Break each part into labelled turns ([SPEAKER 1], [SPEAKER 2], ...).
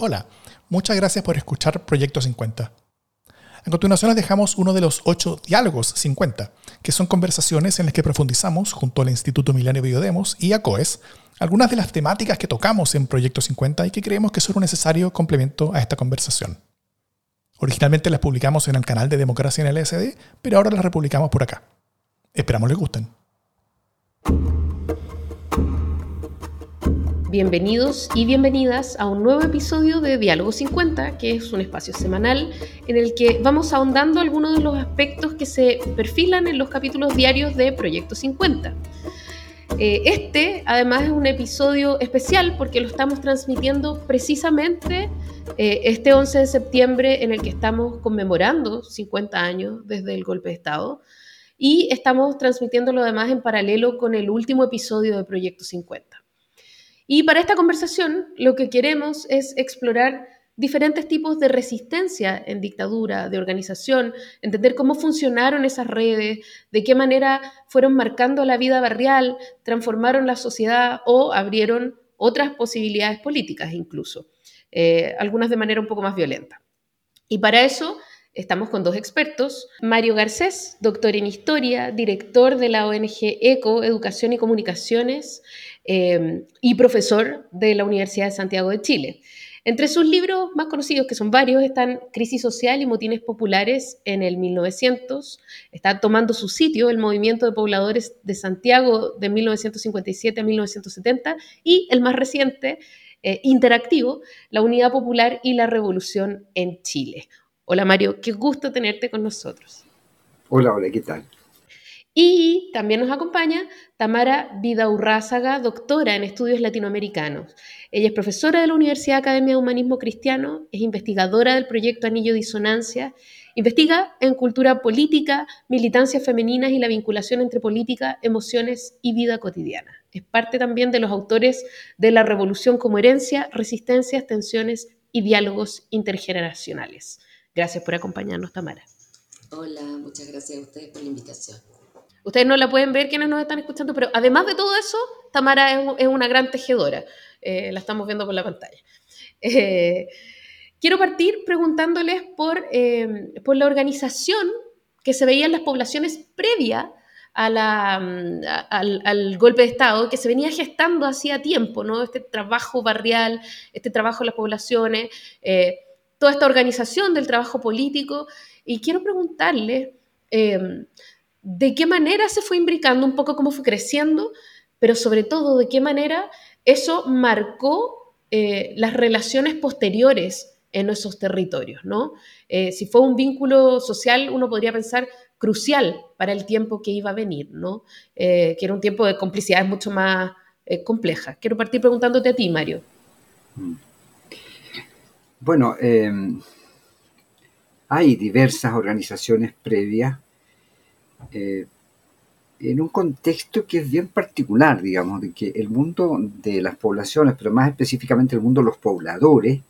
[SPEAKER 1] Hola, muchas gracias por escuchar Proyecto 50. A continuación les dejamos uno de los ocho diálogos 50, que son conversaciones en las que profundizamos junto al Instituto Milenio Biodemos y a COES algunas de las temáticas que tocamos en Proyecto 50 y que creemos que son un necesario complemento a esta conversación. Originalmente las publicamos en el canal de Democracia en el SD, pero ahora las republicamos por acá. Esperamos les gusten.
[SPEAKER 2] Bienvenidos y bienvenidas a un nuevo episodio de Diálogo 50, que es un espacio semanal en el que vamos ahondando algunos de los aspectos que se perfilan en los capítulos diarios de Proyecto 50. Eh, este, además, es un episodio especial porque lo estamos transmitiendo precisamente eh, este 11 de septiembre en el que estamos conmemorando 50 años desde el golpe de Estado y estamos transmitiéndolo además en paralelo con el último episodio de Proyecto 50. Y para esta conversación lo que queremos es explorar diferentes tipos de resistencia en dictadura, de organización, entender cómo funcionaron esas redes, de qué manera fueron marcando la vida barrial, transformaron la sociedad o abrieron otras posibilidades políticas incluso, eh, algunas de manera un poco más violenta. Y para eso Estamos con dos expertos, Mario Garcés, doctor en historia, director de la ONG ECO, Educación y Comunicaciones, eh, y profesor de la Universidad de Santiago de Chile. Entre sus libros más conocidos, que son varios, están Crisis Social y Motines Populares en el 1900. Está tomando su sitio el Movimiento de Pobladores de Santiago de 1957 a 1970 y el más reciente, eh, interactivo, La Unidad Popular y la Revolución en Chile. Hola Mario, qué gusto tenerte con nosotros.
[SPEAKER 3] Hola, hola, ¿qué tal?
[SPEAKER 2] Y también nos acompaña Tamara Vidaurrázaga, doctora en estudios latinoamericanos. Ella es profesora de la Universidad Academia de Humanismo Cristiano, es investigadora del proyecto Anillo Disonancia, investiga en cultura política, militancias femeninas y la vinculación entre política, emociones y vida cotidiana. Es parte también de los autores de La Revolución como herencia, resistencias, tensiones y diálogos intergeneracionales. Gracias por acompañarnos, Tamara.
[SPEAKER 4] Hola, muchas gracias a ustedes por la invitación.
[SPEAKER 2] Ustedes no la pueden ver quienes nos están escuchando, pero además de todo eso, Tamara es, una gran tejedora. Eh, la estamos viendo por la pantalla. Eh, quiero partir preguntándoles por, eh, por la organización que se veía en las poblaciones previa a la, mm, al, golpe de Estado, que se venía gestando hacía tiempo, ¿no? Este trabajo barrial, este trabajo en las poblaciones toda esta organización del trabajo político. Y quiero preguntarle em, de qué manera se fue imbricando, un poco cómo fue creciendo, pero sobre todo de qué manera eso marcó eh, las relaciones posteriores en esos territorios, ¿no? Eh, si fue un vínculo social, uno podría pensar crucial para el tiempo que iba a venir, ¿no? Eh, que era un tiempo de complicidades mucho más complejas. Quiero partir preguntándote a ti, Mario. Mm.
[SPEAKER 3] Bueno, em, hay diversas organizaciones previas eh, en un contexto que es bien particular, digamos, de que el mundo de las poblaciones, pero más específicamente el mundo de los pobladores,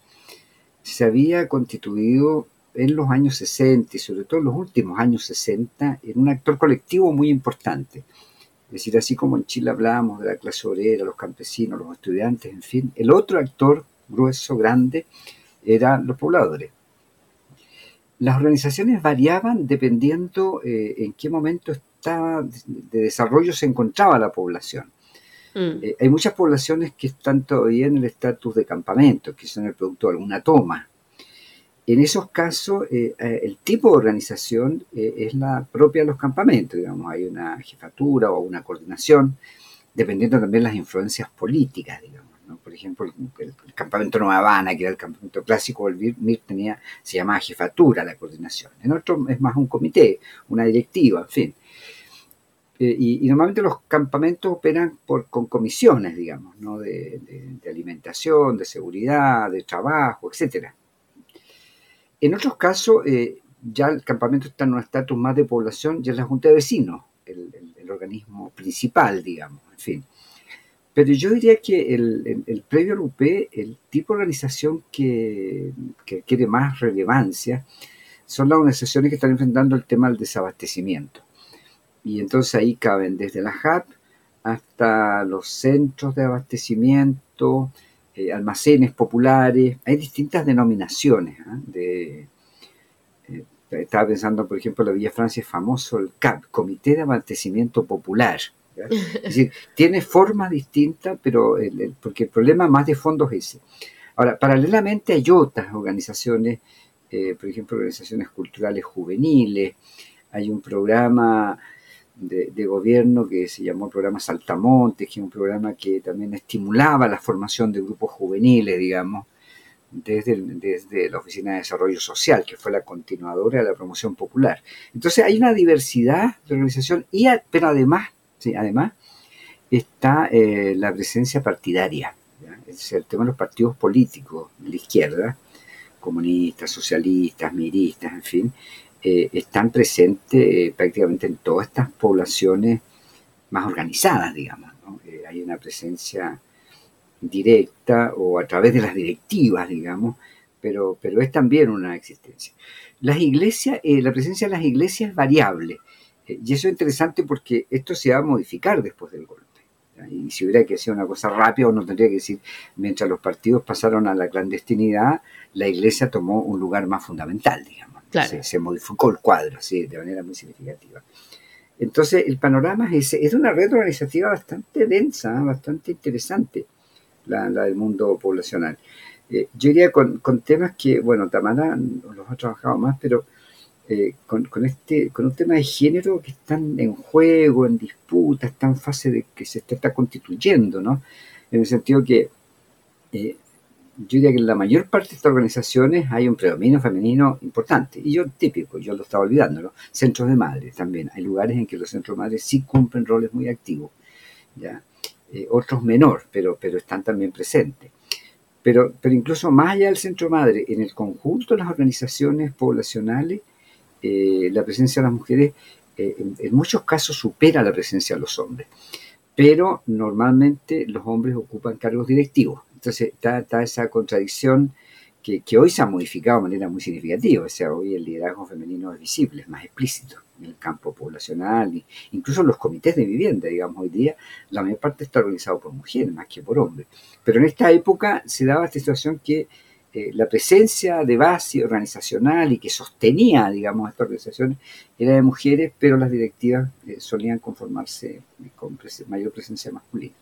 [SPEAKER 3] se había constituido en los años 60 y sobre todo en los últimos años 60 en un actor colectivo muy importante. Es decir, así como en Chile hablábamos de la clase obrera, los campesinos, los estudiantes, en fin, el otro actor grueso, grande, eran los pobladores. Las organizaciones variaban dependiendo eh, en qué momento estaba de desarrollo se encontraba la población. Mm. Eh, hay muchas poblaciones que están todavía en el estatus de campamento, que son el producto de alguna toma. En esos casos, eh, el tipo de organización es la propia de los campamentos, digamos, hay una jefatura o una coordinación, dependiendo también de las influencias políticas, digamos. Ejemplo, el, campamento Nueva Habana, que era el campamento clásico, el MIR tenía, se llamaba jefatura la coordinación. En otro es más un comité, una directiva, en fin. Eh, y, normalmente los campamentos operan por, con comisiones, digamos, ¿no? de, alimentación, de seguridad, de trabajo, etc. En otros casos, eh, ya el campamento está en un estatus más de población, ya es la Junta de Vecinos, el organismo principal, digamos, en fin. Pero yo diría que el, el, previo al UP, el tipo de organización que, que quiere más relevancia son las organizaciones que están enfrentando el tema del desabastecimiento. Y entonces ahí caben desde la HAP hasta los centros de abastecimiento, eh, almacenes populares, hay distintas denominaciones. ¿ah? De, eh, estaba pensando, por ejemplo, la Villa Francia es famoso el CAP, Comité de Abastecimiento Popular. Es decir, tiene forma distinta, pero porque el problema más de fondo es ese. Ahora, paralelamente hay otras organizaciones, eh, por ejemplo, organizaciones culturales juveniles, hay un programa de, gobierno que se llamó el programa Saltamontes, que es un programa que también estimulaba la formación de grupos juveniles, digamos, desde, desde la Oficina de Desarrollo Social, que fue la continuadora de la promoción popular. Entonces hay una diversidad de organización, y, pero además, sí, además está eh, la presencia partidaria, es el tema de los partidos políticos de la izquierda, comunistas, socialistas, miristas, en fin, eh, están presentes eh, prácticamente en todas estas poblaciones más organizadas, digamos. Eh, hay una presencia directa o a través de las directivas, digamos, pero, pero es también una existencia. Las iglesias, la presencia de las iglesias es variable, y eso es interesante porque esto se va a modificar después del golpe. Y si hubiera que hacer una cosa rápida, uno tendría que decir, mientras los partidos pasaron a la clandestinidad, la iglesia tomó un lugar más fundamental, digamos. Se, modificó el cuadro, sí, de manera muy significativa. Entonces, el panorama es ese. Es una red organizativa bastante densa, bastante interesante, la, del mundo poblacional. Eh, yo diría con, temas que, bueno, Tamara los ha trabajado más, pero eh, con, este, con un tema de género que están en juego, en disputa, está en fase de que se está, constituyendo, ¿no? En el sentido que eh, yo diría que en la mayor parte de estas organizaciones hay un predominio femenino importante. Y yo, típico, yo lo estaba olvidando, ¿no? Centros de madres también. Hay lugares en que los centros de madres sí cumplen roles muy activos. ¿ya? Eh, otros menor, pero, pero están también presentes. Pero, pero incluso más allá del centro madre, en el conjunto de las organizaciones poblacionales, eh, la presencia de las mujeres eh, en, muchos casos supera la presencia de los hombres. Pero normalmente los hombres ocupan cargos directivos entonces está, esa contradicción que, hoy se ha modificado de manera muy significativa. O sea, hoy el liderazgo femenino es visible, es más explícito en el campo poblacional, incluso en los comités de vivienda, digamos, hoy día la mayor parte está organizado por mujeres más que por hombres. Pero en esta época se daba esta situación que eh, la presencia de base organizacional y que sostenía, digamos, esta organización era de mujeres, pero las directivas eh, solían conformarse con mayor presencia masculina.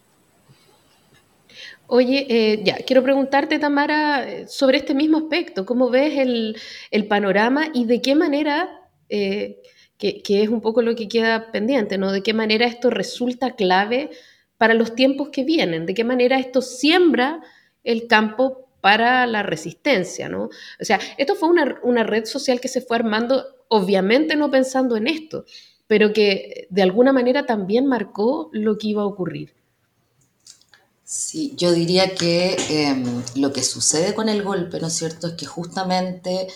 [SPEAKER 2] Oye, eh, ya, quiero preguntarte, Tamara, eh, sobre este mismo aspecto. ¿Cómo ves el, panorama y de qué manera, eh, que, es un poco lo que queda pendiente, ¿no? De qué manera esto resulta clave para los tiempos que vienen, de qué manera esto siembra el campo para la resistencia, ¿no? O sea, esto fue una, una red social que se fue armando, obviamente no pensando en esto, pero que de alguna manera también marcó lo que iba a ocurrir.
[SPEAKER 4] Sí, yo diría que em, lo que sucede con el golpe, ¿no es cierto?, es que justamente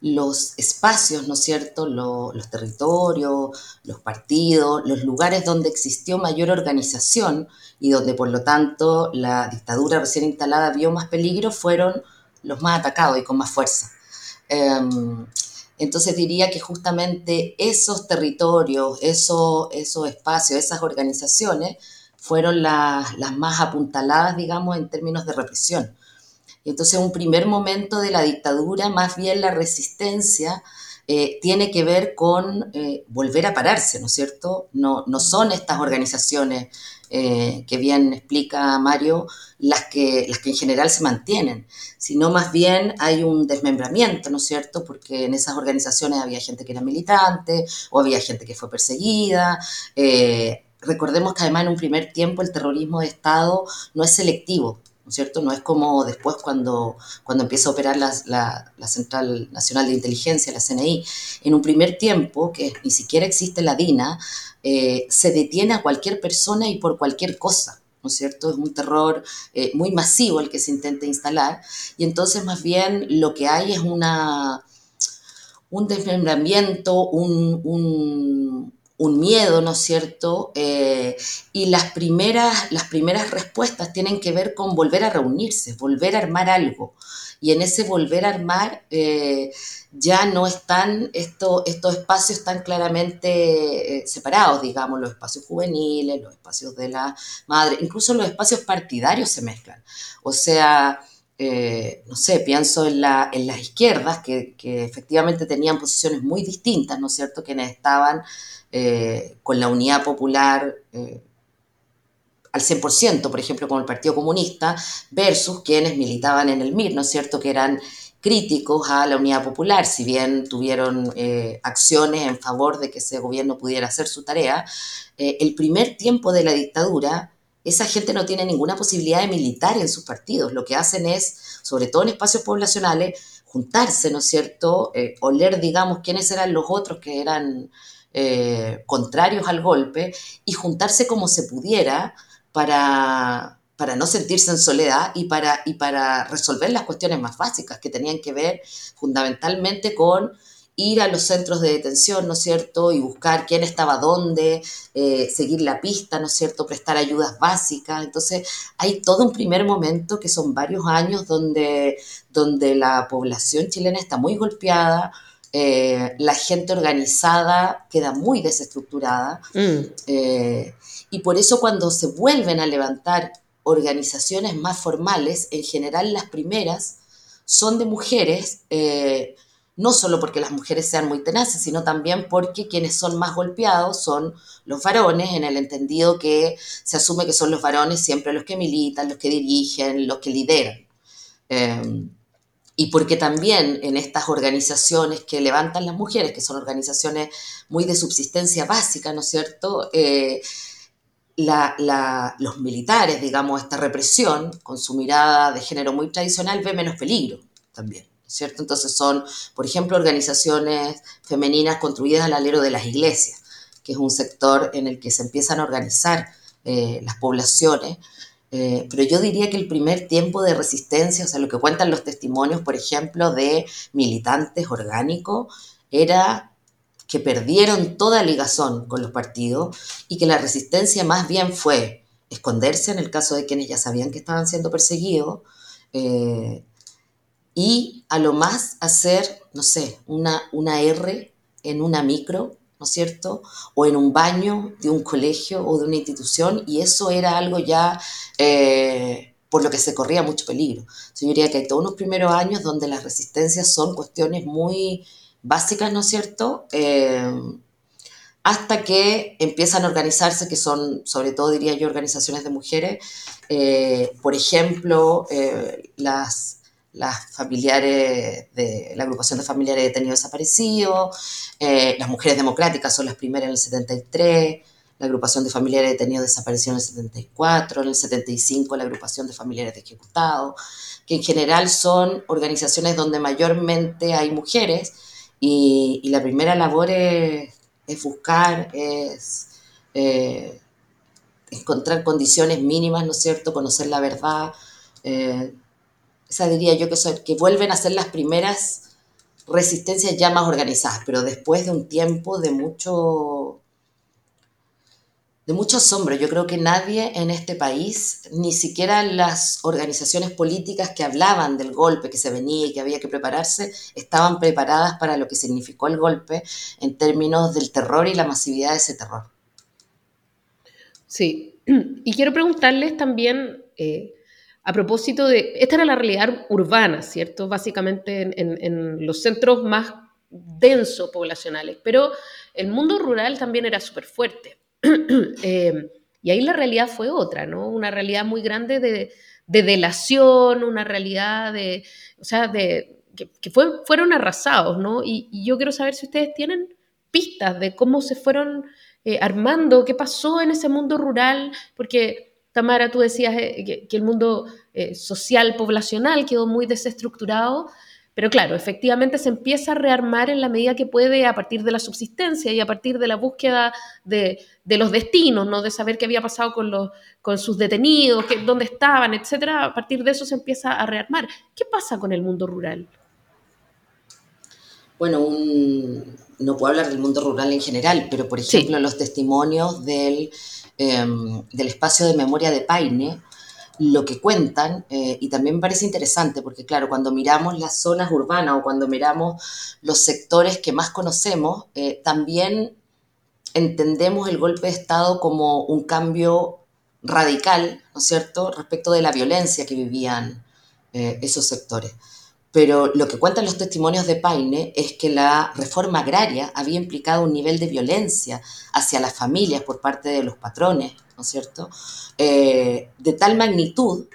[SPEAKER 4] los espacios, ¿no es cierto?, los territorios, los partidos, los lugares donde existió mayor organización y donde por lo tanto la dictadura recién instalada vio más peligro, fueron los más atacados y con más fuerza. Em, entonces diría que justamente esos territorios, esos, esos espacios, esas organizaciones, fueron las, más apuntaladas, digamos, en términos de represión. Entonces un primer momento de la dictadura, más bien la resistencia, eh, tiene que ver con eh, volver a pararse, ¿no es cierto? No, no son estas organizaciones eh, que bien explica Mario las que, las que en general se mantienen, sino más bien hay un desmembramiento, ¿no es cierto? Porque en esas organizaciones había gente que era militante o había gente que fue perseguida, recordemos que además en un primer tiempo el terrorismo de Estado no es selectivo, ¿no es cierto? No es como después cuando, cuando empieza a operar la, la, Central Nacional de Inteligencia, la CNI. En un primer tiempo, que ni siquiera existe la DINA, eh, se detiene a cualquier persona y por cualquier cosa. ¿no es cierto? Es un terror eh, muy masivo el que se intenta instalar y entonces más bien lo que hay es una, un desmembramiento, un, un miedo, ¿no es cierto? Eh, y las primeras, las primeras respuestas tienen que ver con volver a reunirse, volver a armar algo. Y en ese volver a armar eh, ya no están estos espacios tan claramente eh, separados, digamos, los espacios juveniles, los espacios de la madre, incluso los espacios partidarios se mezclan. O sea, no sé, pienso en, la, en las izquierdas, que, que, efectivamente tenían posiciones muy distintas, ¿no es cierto?, quienes estaban eh, con la unidad popular eh, al 100%, por ejemplo, con el Partido Comunista, versus quienes militaban en el MIR, ¿no es cierto?, que eran críticos a la unidad popular, si bien tuvieron eh, acciones en favor de que ese gobierno pudiera hacer su tarea, el primer tiempo de la dictadura, esa gente no tiene ninguna posibilidad de militar en sus partidos. Lo que hacen es, sobre todo en espacios poblacionales, juntarse, ¿no es cierto?, oler, digamos, quiénes eran los otros que eran eh, contrarios al golpe y juntarse como se pudiera para, para no sentirse en soledad y para, y para resolver las cuestiones más básicas que tenían que ver fundamentalmente con ir a los centros de detención, ¿no es cierto? Y buscar quién estaba dónde, eh, seguir la pista, ¿no es cierto? Prestar ayudas básicas. Entonces, hay todo un primer momento que son varios años donde, donde la población chilena está muy golpeada, eh, la gente organizada queda muy desestructurada mm. eh, y por eso cuando se vuelven a levantar organizaciones más formales, en general las primeras son de mujeres, eh, no solo porque las mujeres sean muy tenaces, sino también porque quienes son más golpeados son los varones, en el entendido que se asume que son los varones siempre los que militan, los que dirigen, los que lideran y porque también en estas organizaciones que levantan las mujeres, que son organizaciones muy de subsistencia básica, ¿no es cierto? Eh, los militares, digamos, esta represión, con su mirada de género muy tradicional, ve menos peligro también, ¿cierto? Entonces son, por ejemplo, organizaciones femeninas construidas al alero de las iglesias, que es un sector en el que se empiezan a organizar eh, las poblaciones eh, pero yo diría que el primer tiempo de resistencia, o sea, lo que cuentan los testimonios, por ejemplo, de militantes orgánicos, era que perdieron toda ligazón con los partidos y que la resistencia más bien fue esconderse en el caso de quienes ya sabían que estaban siendo perseguidos eh, y a lo más hacer, no sé, una, una R en una micro ¿no es cierto? O en un baño de un colegio o de una institución, y eso era algo ya eh, por lo que se corría mucho peligro. Yo diría que hay todos unos primeros años donde las resistencias son cuestiones muy básicas, ¿no es cierto? Eh, hasta que empiezan a organizarse, que son, sobre todo diría yo, organizaciones de mujeres, eh, por ejemplo, las las familiares de la agrupación de familiares detenidos desaparecidos, eh, las mujeres democráticas son las primeras en el 73, la agrupación de familiares detenidos desapareció en el 74, en el 75 la agrupación de familiares de ejecutados, que en general son organizaciones donde mayormente hay mujeres y, la primera labor es, buscar, es eh, encontrar condiciones mínimas, ¿no es cierto?, conocer la verdad. Eh, esa diría yo que, son, que vuelven a ser las primeras resistencias ya más organizadas, pero después de un tiempo de mucho, de mucho asombro. Yo creo que nadie en este país, ni siquiera las organizaciones políticas que hablaban del golpe que se venía y que había que prepararse, estaban preparadas para lo que significó el golpe en términos del terror y la masividad de ese terror.
[SPEAKER 2] Sí, y quiero preguntarles también... Eh, a propósito de, esta era la realidad urbana, ¿cierto? Básicamente en, los centros más densos poblacionales, pero el mundo rural también era súper fuerte. Eh, y ahí la realidad fue otra, ¿no? Una realidad muy grande de, delación, una realidad de, o sea, de, que, fueron arrasados, ¿no? Y, yo quiero saber si ustedes tienen pistas de cómo se fueron eh, armando, qué pasó en ese mundo rural, porque Tamara, tú decías eh, que, el mundo eh, social, poblacional quedó muy desestructurado, pero claro, efectivamente se empieza a rearmar en la medida que puede a partir de la subsistencia y a partir de la búsqueda de, los destinos, ¿no? de saber qué había pasado con, los, con sus detenidos, dónde estaban, etc. A partir de eso se empieza a rearmar. ¿Qué pasa con el mundo rural?
[SPEAKER 4] Bueno, un, no puedo hablar del mundo rural en general, pero por ejemplo los testimonios del, em, del espacio de memoria de Paine, lo que cuentan, eh, y también me parece interesante, porque claro, cuando miramos las zonas urbanas o cuando miramos los sectores que más conocemos, eh, también entendemos el golpe de Estado como un cambio radical, ¿no es cierto?, respecto de la violencia que vivían eh, esos sectores. Pero lo que cuentan los testimonios de Paine es que la reforma agraria había implicado un nivel de violencia hacia las familias por parte de los patrones, ¿no es cierto?, eh, de tal magnitud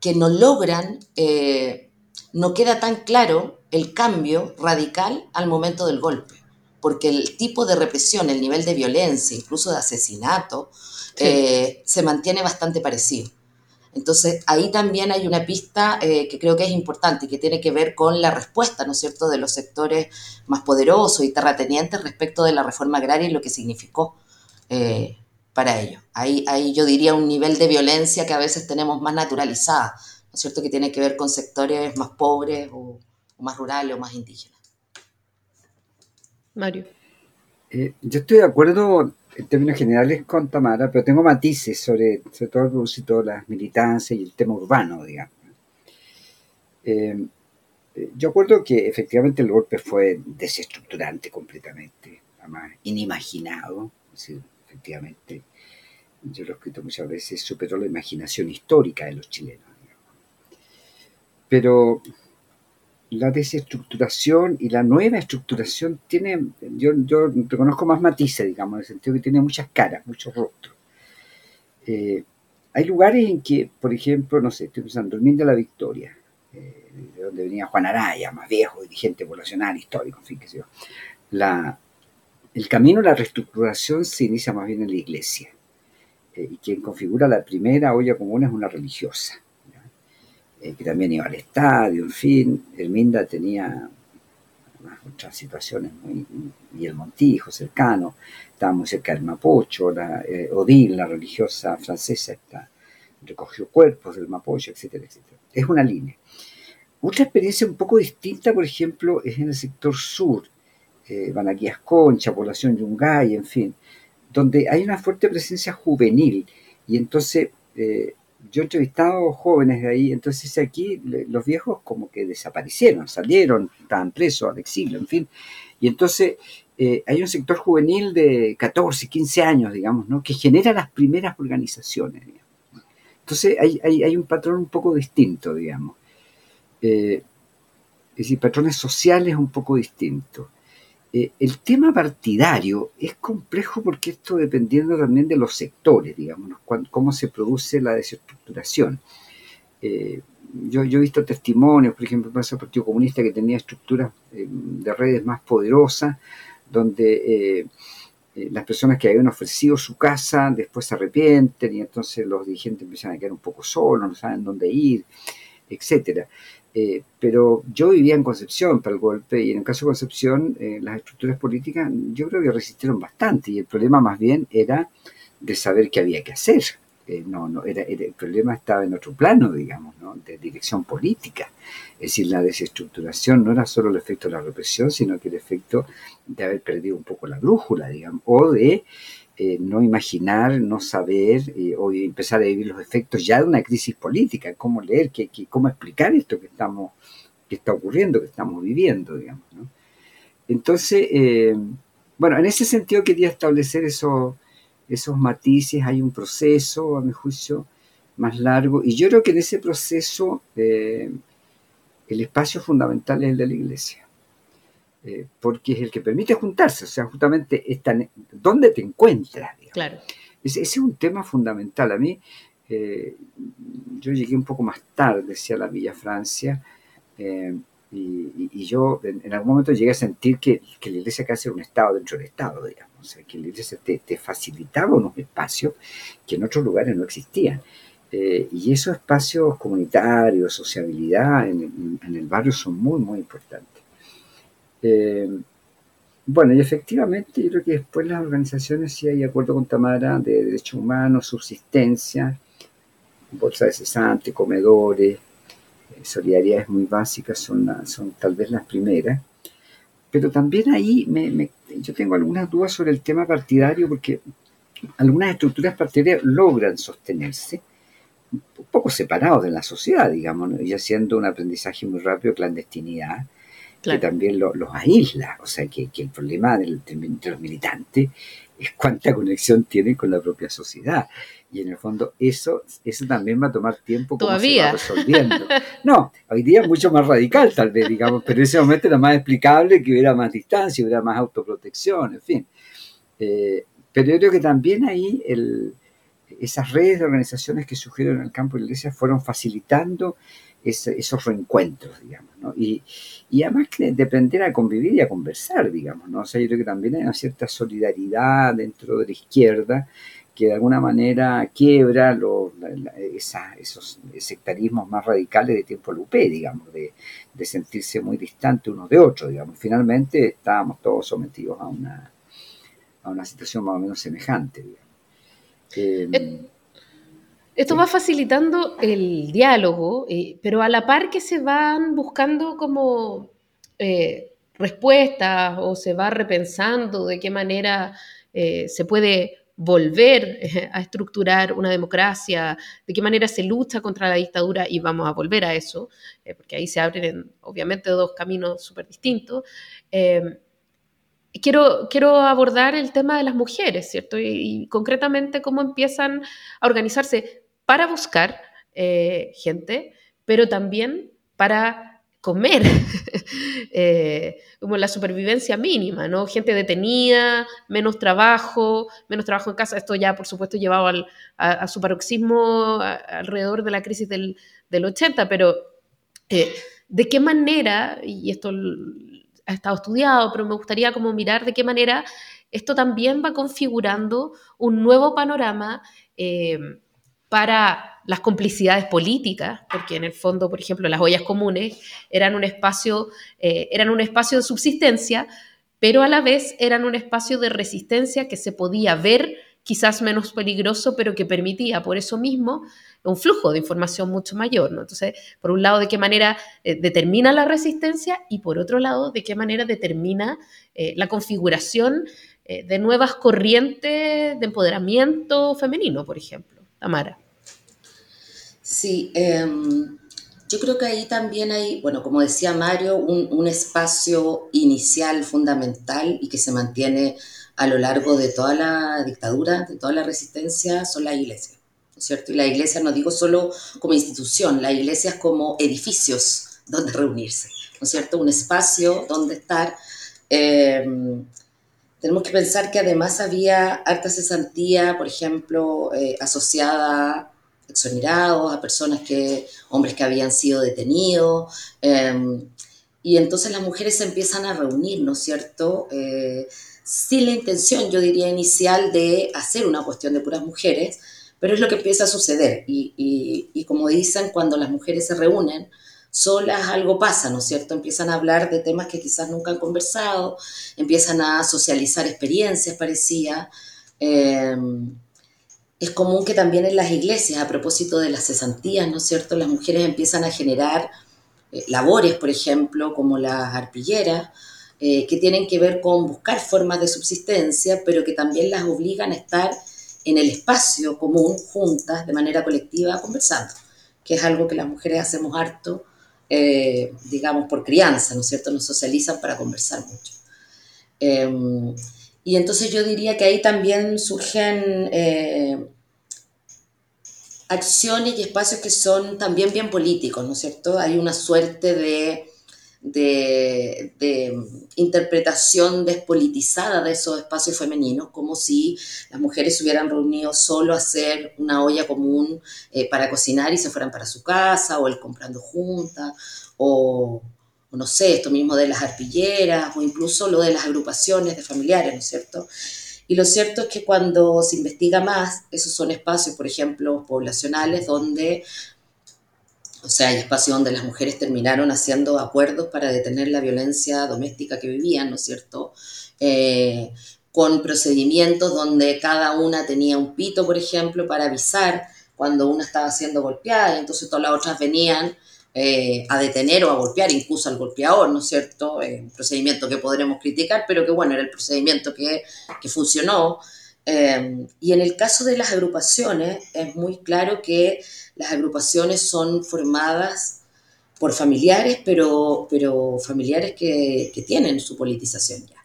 [SPEAKER 4] que no logran, eh, no queda tan claro el cambio radical al momento del golpe, porque el tipo de represión, el nivel de violencia, incluso de asesinato, eh, se mantiene bastante parecido. Entonces, ahí también hay una pista eh, que creo que es importante y que tiene que ver con la respuesta, ¿no es cierto?, de los sectores más poderosos y terratenientes respecto de la reforma agraria y lo que significó eh, para ellos. Ahí, ahí yo diría un nivel de violencia que a veces tenemos más naturalizada, ¿no es cierto?, que tiene que ver con sectores más pobres o, más rurales o más indígenas.
[SPEAKER 2] Mario.
[SPEAKER 3] Eh, yo estoy de acuerdo en términos generales con Tamara, pero tengo matices sobre, sobre todo el propósito de las militancias y el tema urbano, digamos. Eh, yo acuerdo que efectivamente el golpe fue desestructurante completamente, además inimaginado, efectivamente, yo lo he escrito muchas veces, superó la imaginación histórica de los chilenos. Pero la desestructuración y la nueva estructuración tiene, yo, yo reconozco más matices, digamos, en el sentido que tiene muchas caras, muchos rostros. Eh, hay lugares en que, por ejemplo, no sé, estoy pensando, el de la Victoria, eh, de donde venía Juan Araya, más viejo, dirigente poblacional, histórico, en fin, qué sé yo. La, el camino de la reestructuración se inicia más bien en la iglesia, eh, y quien configura la primera olla común es una religiosa eh, que también iba al estadio, en fin. Herminda tenía otras situaciones, muy, y el Montijo cercano, estaba muy cerca del Mapocho, la, eh, Odile, la religiosa francesa, está, recogió cuerpos del Mapocho, etcétera, etcétera. Es una línea. Otra experiencia un poco distinta, por ejemplo, es en el sector sur, eh, Banaquías Concha, población Yungay, en fin, donde hay una fuerte presencia juvenil y entonces eh, yo he entrevistado jóvenes de ahí, entonces aquí los viejos como que desaparecieron, salieron, estaban presos al exilio, en fin. Y entonces eh, hay un sector juvenil de 14, 15 años, digamos, ¿no? que genera las primeras organizaciones. Entonces hay, hay, un patrón un poco distinto, digamos. Eh, es decir, patrones sociales un poco distintos. Eh, el tema partidario es complejo porque esto dependiendo también de los sectores, digamos, cómo se produce la desestructuración. Eh, yo, he visto testimonios, por ejemplo, para el Partido Comunista que tenía estructuras eh, de redes más poderosas, donde las personas que habían ofrecido su casa después se arrepienten y entonces los dirigentes empiezan a quedar un poco solos, no saben dónde ir, etcétera. Eh, pero yo vivía en Concepción para el golpe y en el caso de Concepción eh, las estructuras políticas yo creo que resistieron bastante y el problema más bien era de saber qué había que hacer. Eh, no, no, era, el problema estaba en otro plano, digamos, ¿no? de dirección política. Es decir, la desestructuración no era solo el efecto de la represión, sino que el efecto de haber perdido un poco la brújula, digamos, o de eh, no imaginar, no saber eh, o empezar a vivir los efectos ya de una crisis política, cómo leer, qué, cómo explicar esto que estamos, que está ocurriendo, que estamos viviendo, digamos. Entonces, eh, bueno, en ese sentido quería establecer esos matices, hay un proceso, a mi juicio, más largo, y yo creo que en ese proceso el espacio fundamental es el de la iglesia. Eh, porque es el que permite juntarse, o sea, justamente dónde te encuentras.
[SPEAKER 2] Claro.
[SPEAKER 3] Ese, es un tema fundamental. A mí, eh, yo llegué un poco más tarde, decía la Villa Francia, eh, y, yo en, algún momento llegué a sentir que, la iglesia casi era un estado dentro del estado, digamos, o sea, que la iglesia te, facilitaba unos espacios que en otros lugares no existían. y esos espacios comunitarios, sociabilidad en, en el barrio son muy, muy importantes. Eh, bueno, y efectivamente yo creo que después las organizaciones sí hay acuerdo con Tamara de derechos humanos, subsistencia, bolsa de cesante, comedores, eh, solidaridades muy básicas son, son tal vez las primeras. Pero también ahí me, yo tengo algunas dudas sobre el tema partidario porque algunas estructuras partidarias logran sostenerse un poco separados de la sociedad, digamos, y haciendo un aprendizaje muy rápido de que también los aísla. O sea, que, el problema del, de los militantes es cuánta conexión tienen con la propia sociedad. Y en el fondo eso, eso también va a tomar tiempo
[SPEAKER 2] como Todavía.
[SPEAKER 3] resolviendo. No, hoy día es mucho más radical tal vez, digamos, pero en ese momento era más explicable que hubiera más distancia, hubiera más autoprotección, en fin. Eh, pero yo creo que también ahí el, esas redes de organizaciones que surgieron en el campo de la iglesia fueron facilitando esos reencuentros, digamos, ¿no? Y, y además de aprender a convivir y a conversar, digamos, ¿no? O sea, yo creo que también hay una cierta solidaridad dentro de la izquierda que de alguna manera quiebra los, esos sectarismos más radicales de tiempo Lupe, digamos, de, de, sentirse muy distante unos de otros, digamos. Finalmente estábamos todos sometidos a una, a una situación más o menos semejante, digamos.
[SPEAKER 2] Eh, esto va facilitando el diálogo, eh, pero a la par que se van buscando como eh, respuestas o se va repensando de qué manera se puede volver a estructurar una democracia, de qué manera se lucha contra la dictadura y vamos a volver a eso, porque ahí se abren obviamente dos caminos súper distintos quiero, quiero abordar el tema de las mujeres, ¿cierto? Y, concretamente cómo empiezan a organizarse para buscar eh, gente, pero también para comer, eh, como la supervivencia mínima, ¿no? Gente detenida, menos trabajo, menos trabajo en casa. Esto ya, por supuesto, llevado al, a, su paroxismo alrededor de la crisis del, del 80, pero eh, ¿de qué manera, y esto ha estado estudiado, pero me gustaría como mirar de qué manera esto también va configurando un nuevo panorama para las complicidades políticas, porque en el fondo, por ejemplo, las ollas comunes eran un espacio, eh, eran un espacio de subsistencia, pero a la vez eran un espacio de resistencia que se podía ver quizás menos peligroso, pero que permitía por eso mismo un flujo de información mucho mayor. Entonces, por un lado, de qué manera eh, determina la resistencia y por otro lado, de qué manera determina eh, la configuración de nuevas corrientes de empoderamiento femenino, por ejemplo. Tamara.
[SPEAKER 4] Sí, em, yo creo que ahí también hay, bueno, como decía Mario, un, un espacio inicial fundamental y que se mantiene a lo largo de toda la dictadura, de toda la resistencia, son las iglesias. ¿no es cierto? Y la iglesia no digo solo como institución, la iglesia es como edificios donde reunirse, ¿no es cierto? Un espacio donde estar. Em, tenemos que pensar que además había harta cesantía, por ejemplo, eh, asociada exonerados, a personas que, hombres que habían sido detenidos, em, y entonces las mujeres se empiezan a reunir, ¿no es cierto? Eh, sin la intención, yo diría, inicial de hacer una cuestión de puras mujeres, pero es lo que empieza a suceder. Y, como dicen, cuando las mujeres se reúnen, solas algo pasa, ¿no es cierto? Empiezan a hablar de temas que quizás nunca han conversado, empiezan a socializar experiencias, parecía. Em, es común que también en las iglesias, a propósito de las cesantías, ¿no es cierto?, las mujeres empiezan a generar eh, labores, por ejemplo, como las arpilleras, eh, que tienen que ver con buscar formas de subsistencia, pero que también las obligan a estar en el espacio común, juntas, de manera colectiva, conversando, que es algo que las mujeres hacemos harto, eh, digamos, por crianza, ¿no es cierto? Nos socializan para conversar mucho. Y entonces yo diría que ahí también surgen eh, acciones y espacios que son también bien políticos, ¿no es cierto? Hay una suerte de de, interpretación despolitizada de esos espacios femeninos, como si las mujeres se hubieran reunido solo a hacer una olla común eh, para cocinar y se fueran para su casa, o el comprando juntas, o, no sé, esto mismo de las arpilleras, o incluso lo de las agrupaciones de familiares, ¿no es cierto? Y lo cierto es que cuando se investiga más, esos son espacios, por ejemplo, poblacionales, donde o sea, hay espacios donde las mujeres terminaron haciendo acuerdos para detener la violencia doméstica que vivían, ¿no es cierto? Eh, con procedimientos donde cada una tenía un pito, por ejemplo, para avisar cuando una estaba siendo golpeada, y entonces todas las otras venían eh, a detener o a golpear incluso al golpeador, ¿no es cierto? Eh, un procedimiento que podremos criticar, pero que bueno, era el procedimiento que, que funcionó. Eh, y en el caso de las agrupaciones, es muy claro que las agrupaciones son formadas por familiares, pero, pero familiares que, que tienen su politización ya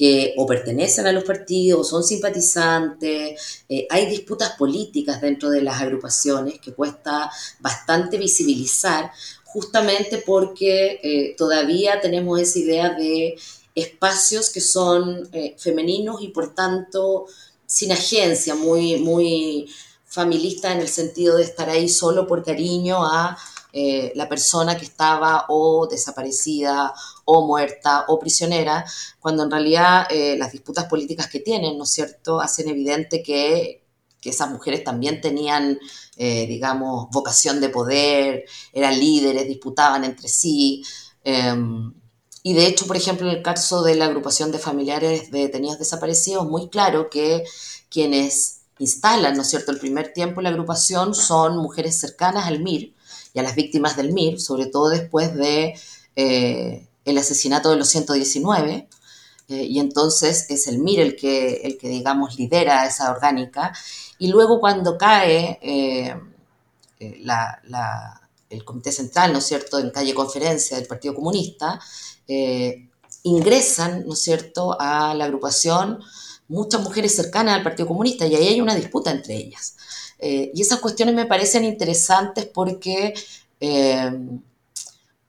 [SPEAKER 4] que o pertenecen a los partidos, o son simpatizantes, eh, hay disputas políticas dentro de las agrupaciones que cuesta bastante visibilizar, justamente porque eh, todavía tenemos esa idea de espacios que son eh, femeninos y por tanto sin agencia, muy, muy familista en el sentido de estar ahí solo por cariño a eh, la persona que estaba o desaparecida o muerta o prisionera, cuando en realidad eh, las disputas políticas que tienen, ¿no es cierto?, hacen evidente que, que esas mujeres también tenían, eh, digamos, vocación de poder, eran líderes, disputaban entre sí. Em, y de hecho, por ejemplo, en el caso de la agrupación de familiares de detenidos desaparecidos, muy claro que quienes instalan, ¿no es cierto?, el primer tiempo la agrupación son mujeres cercanas al MIR, y a las víctimas del MIR, sobre todo después de eh, el asesinato de los 119. Eh, y entonces es el MIR el que, el que, digamos, lidera esa orgánica. Y luego cuando cae eh, el Comité Central, ¿no es cierto?, en calle conferencia del Partido Comunista, ingresan, ¿no es cierto?, a la agrupación muchas mujeres cercanas al Partido Comunista y ahí hay una disputa entre ellas. Eh, y esas cuestiones me parecen interesantes porque, eh,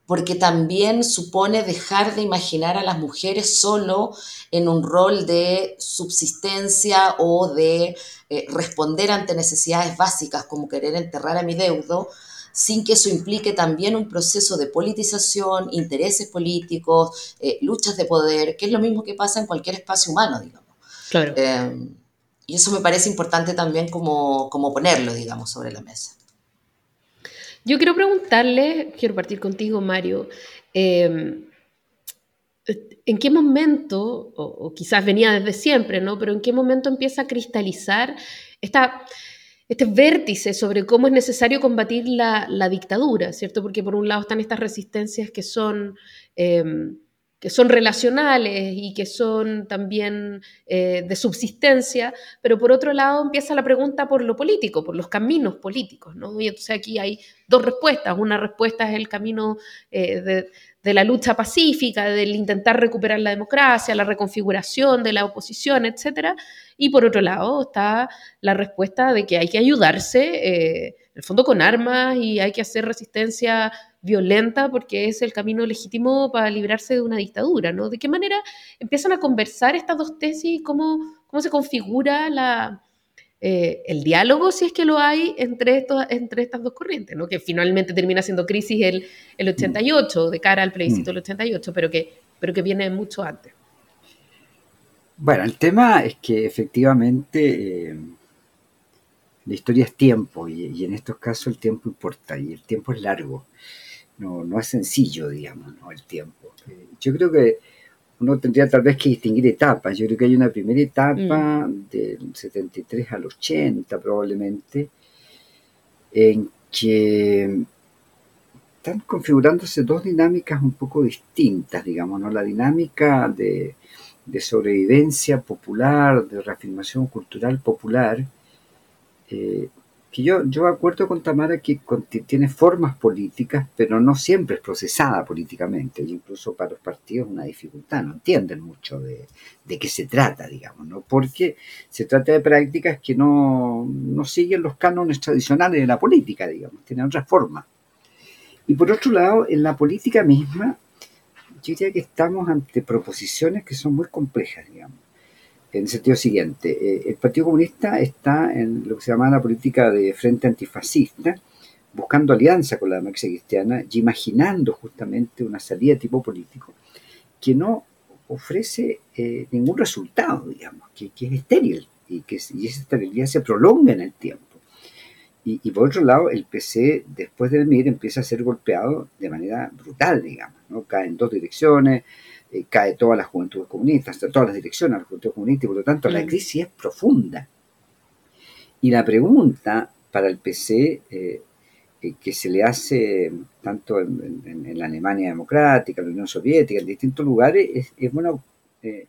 [SPEAKER 4] porque también supone dejar de imaginar a las mujeres solo en un rol de subsistencia o de eh, responder ante necesidades básicas como querer enterrar a mi deudo, sin que eso implique también un proceso de politización, intereses políticos, luchas de poder, que es lo mismo que pasa en cualquier espacio humano, digamos. Claro. Y eso me parece importante también como, como ponerlo, digamos, sobre la mesa.
[SPEAKER 2] Yo quiero preguntarle, quiero partir contigo, Mario, em, ¿en qué momento, o, quizás venía desde siempre, ¿no? Pero ¿en qué momento empieza a cristalizar esta, este vértice sobre cómo es necesario combatir la, la, dictadura, ¿cierto? Porque por un lado están estas resistencias que son... Em, que son relacionales y que son también eh, de subsistencia, pero por otro lado empieza la pregunta por lo político, por los caminos políticos, ¿no? Y entonces aquí hay dos respuestas. Una respuesta es el camino eh, de, la lucha pacífica, del intentar recuperar la democracia, la reconfiguración de la oposición, etc. Y por otro lado está la respuesta de que hay que ayudarse, eh, en el fondo con armas, y hay que hacer resistencia violenta porque es el camino legítimo para librarse de una dictadura, ¿no? ¿De qué manera empiezan a conversar estas dos tesis? ¿Cómo, cómo se configura la, eh, el diálogo, si es que lo hay, entre, estos, entre estas dos corrientes, ¿no? Que finalmente termina siendo crisis el, el 88, de cara al plebiscito del 88, pero que, pero que viene mucho antes.
[SPEAKER 3] Bueno, el tema es que efectivamente... Eh, la historia es tiempo y, y, en estos casos el tiempo importa y el tiempo es largo no, no es sencillo, digamos, ¿no? el tiempo. Eh, yo creo que uno tendría tal vez que distinguir etapas. Yo creo que hay una primera etapa mm. del 73 al 80 probablemente, en que están configurándose dos dinámicas un poco distintas, digamos, ¿no? La dinámica de, de sobrevivencia popular, de reafirmación cultural popular, eh, que yo, yo acuerdo con Tamara que tiene formas políticas, pero no siempre es procesada políticamente. Y incluso para los partidos una dificultad, no entienden mucho de, de qué se trata, digamos, ¿no? Porque se trata de prácticas que no, no siguen los cánones tradicionales de la política, digamos, tienen otras formas. Y por otro lado, en la política misma, yo diría que estamos ante proposiciones que son muy complejas, digamos en el sentido siguiente. Eh, el Partido Comunista está en lo que se llama la política de frente antifascista, buscando alianza con la democracia cristiana y imaginando justamente una salida de tipo político que no ofrece eh, ningún resultado, digamos, que, es estéril y que y esa estabilidad se prolonga en el tiempo. Y, y, por otro lado, el PC, después del MIR, empieza a ser golpeado de manera brutal, digamos, ¿no? Cae en dos direcciones, eh, cae toda la juventud comunista, todas las direcciones de la juventud comunista, y por lo tanto la crisis es profunda. Y la pregunta para el PC eh, que se le hace tanto en, la Alemania democrática, en la Unión Soviética, en distintos lugares, es, bueno, eh,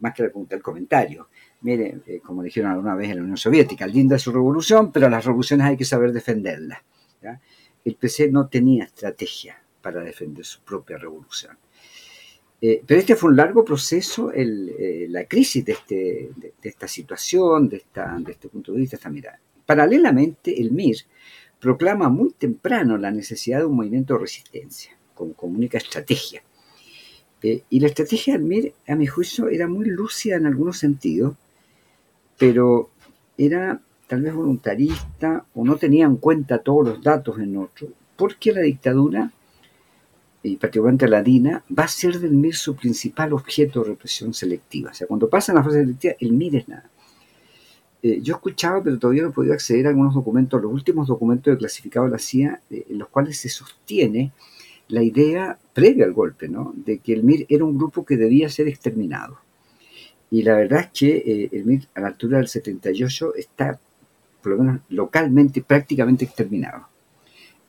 [SPEAKER 3] más que la pregunta, el comentario. Mire, eh, como dijeron alguna vez en la Unión Soviética, linda es su revolución, pero las revoluciones hay que saber defenderlas. El PC no tenía estrategia para defender su propia revolución. Eh, pero este fue un largo proceso, la crisis de, este, de, esta situación, de, esta, de este punto de vista, esta mirada. Paralelamente, el MIR proclama muy temprano la necesidad de un movimiento de resistencia como, única estrategia. Eh, y la estrategia del MIR, a mi juicio, era muy lúcida en algunos sentidos, pero era tal vez voluntarista o no tenía en cuenta todos los datos en otro, porque la dictadura, y particularmente la DINA, va a ser del MIR su principal objeto de represión selectiva. O sea, cuando pasa la fase selectiva, el MIR es nada. Eh, yo escuchaba, pero todavía no he podido acceder a algunos documentos, los últimos documentos de clasificado de la CIA, eh, en los cuales se sostiene la idea previa al golpe, ¿no? de que el MIR era un grupo que debía ser exterminado. Y la verdad es que eh, el MIR a la altura del 78 está, por lo menos localmente, prácticamente exterminado.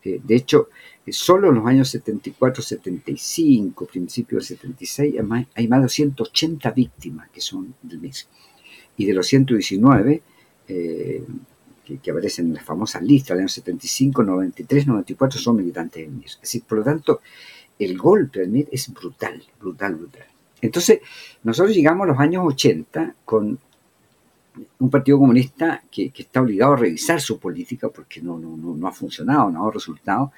[SPEAKER 3] De hecho, solo en los años 74, 75, principios del 76, hay más, de 180 víctimas que son del MIR y de los 119 eh, que, aparecen en las famosas listas del año 75, 93, 94 son militantes del MIR. Es por lo tanto, el golpe del MIR es brutal, brutal, brutal. Entonces, nosotros llegamos a los años 80 con un partido comunista que, está obligado a revisar su política porque no, no, no, ha funcionado, no ha dado resultados,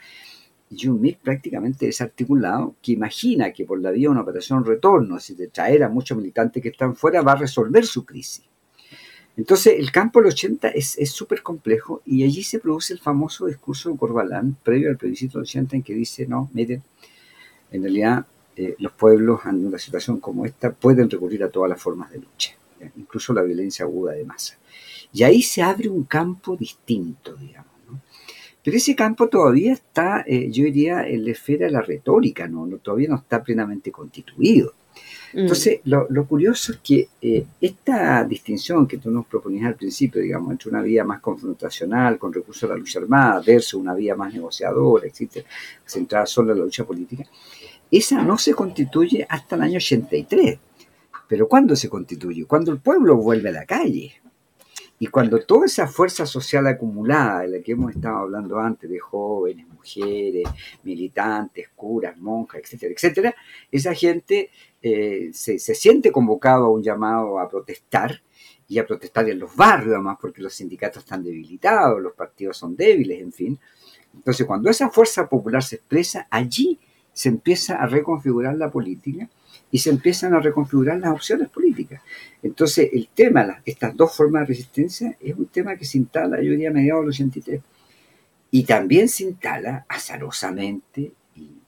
[SPEAKER 3] y un MIR prácticamente desarticulado que imagina que por la vía de una operación retorno, así de traer a muchos militantes que están fuera, va a resolver su crisis. Entonces, el campo del 80 es súper complejo y allí se produce el famoso discurso de Corbalán, previo al plebiscito del 80, en que dice, no, miren, en realidad eh, los pueblos en una situación como esta pueden recurrir a todas las formas de lucha, incluso la violencia aguda de masa. Y ahí se abre un campo distinto, digamos. Pero ese campo todavía está, eh, yo diría, en la esfera de la retórica, ¿no? todavía no está plenamente constituido. Mm. Entonces, lo, curioso es que eh, esta distinción que tú nos proponías al principio, digamos, entre una vía más confrontacional con recursos a la lucha armada versus una vía más negociadora, etcétera, centrada solo en la lucha política, esa no se constituye hasta el año 83. Pero ¿cuándo se constituye? Cuando el pueblo vuelve a la calle. Y cuando toda esa fuerza social acumulada, de la que hemos estado hablando antes, de jóvenes, mujeres, militantes, curas, monjas, etcétera, etcétera, esa gente eh, se, siente convocado a un llamado a protestar y a protestar en los barrios, además, porque los sindicatos están debilitados, los partidos son débiles, en fin. Entonces, cuando esa fuerza popular se expresa, allí se empieza a reconfigurar la política y se empiezan a reconfigurar las opciones políticas. Entonces, el tema, estas dos formas de resistencia, es un tema que se instala, yo diría, a mediados del 83. Y también se instala azarosamente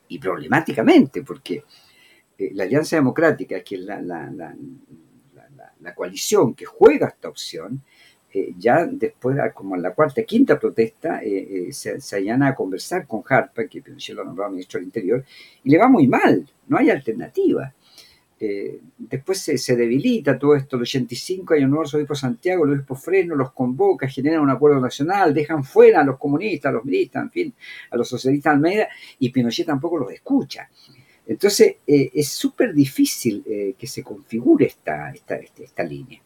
[SPEAKER 3] y, problemáticamente, porque eh, la Alianza Democrática, que es la, la, coalición que juega esta opción, eh, ya después, como en la cuarta, quinta protesta, eh, se, se allana a conversar con Harpa, que Pinochet lo nombró ministro del Interior, y le va muy mal, no hay alternativa. Eh, después se, debilita todo esto, el 85 hay un nuevo obispo Santiago, el obispo Fresno los convoca, generan un acuerdo nacional, dejan fuera a los comunistas, a los militares, en fin, a los socialistas Almeida, y Pinochet tampoco los escucha. Entonces eh, es súper difícil eh, que se configure esta, esta, este, esta, línea.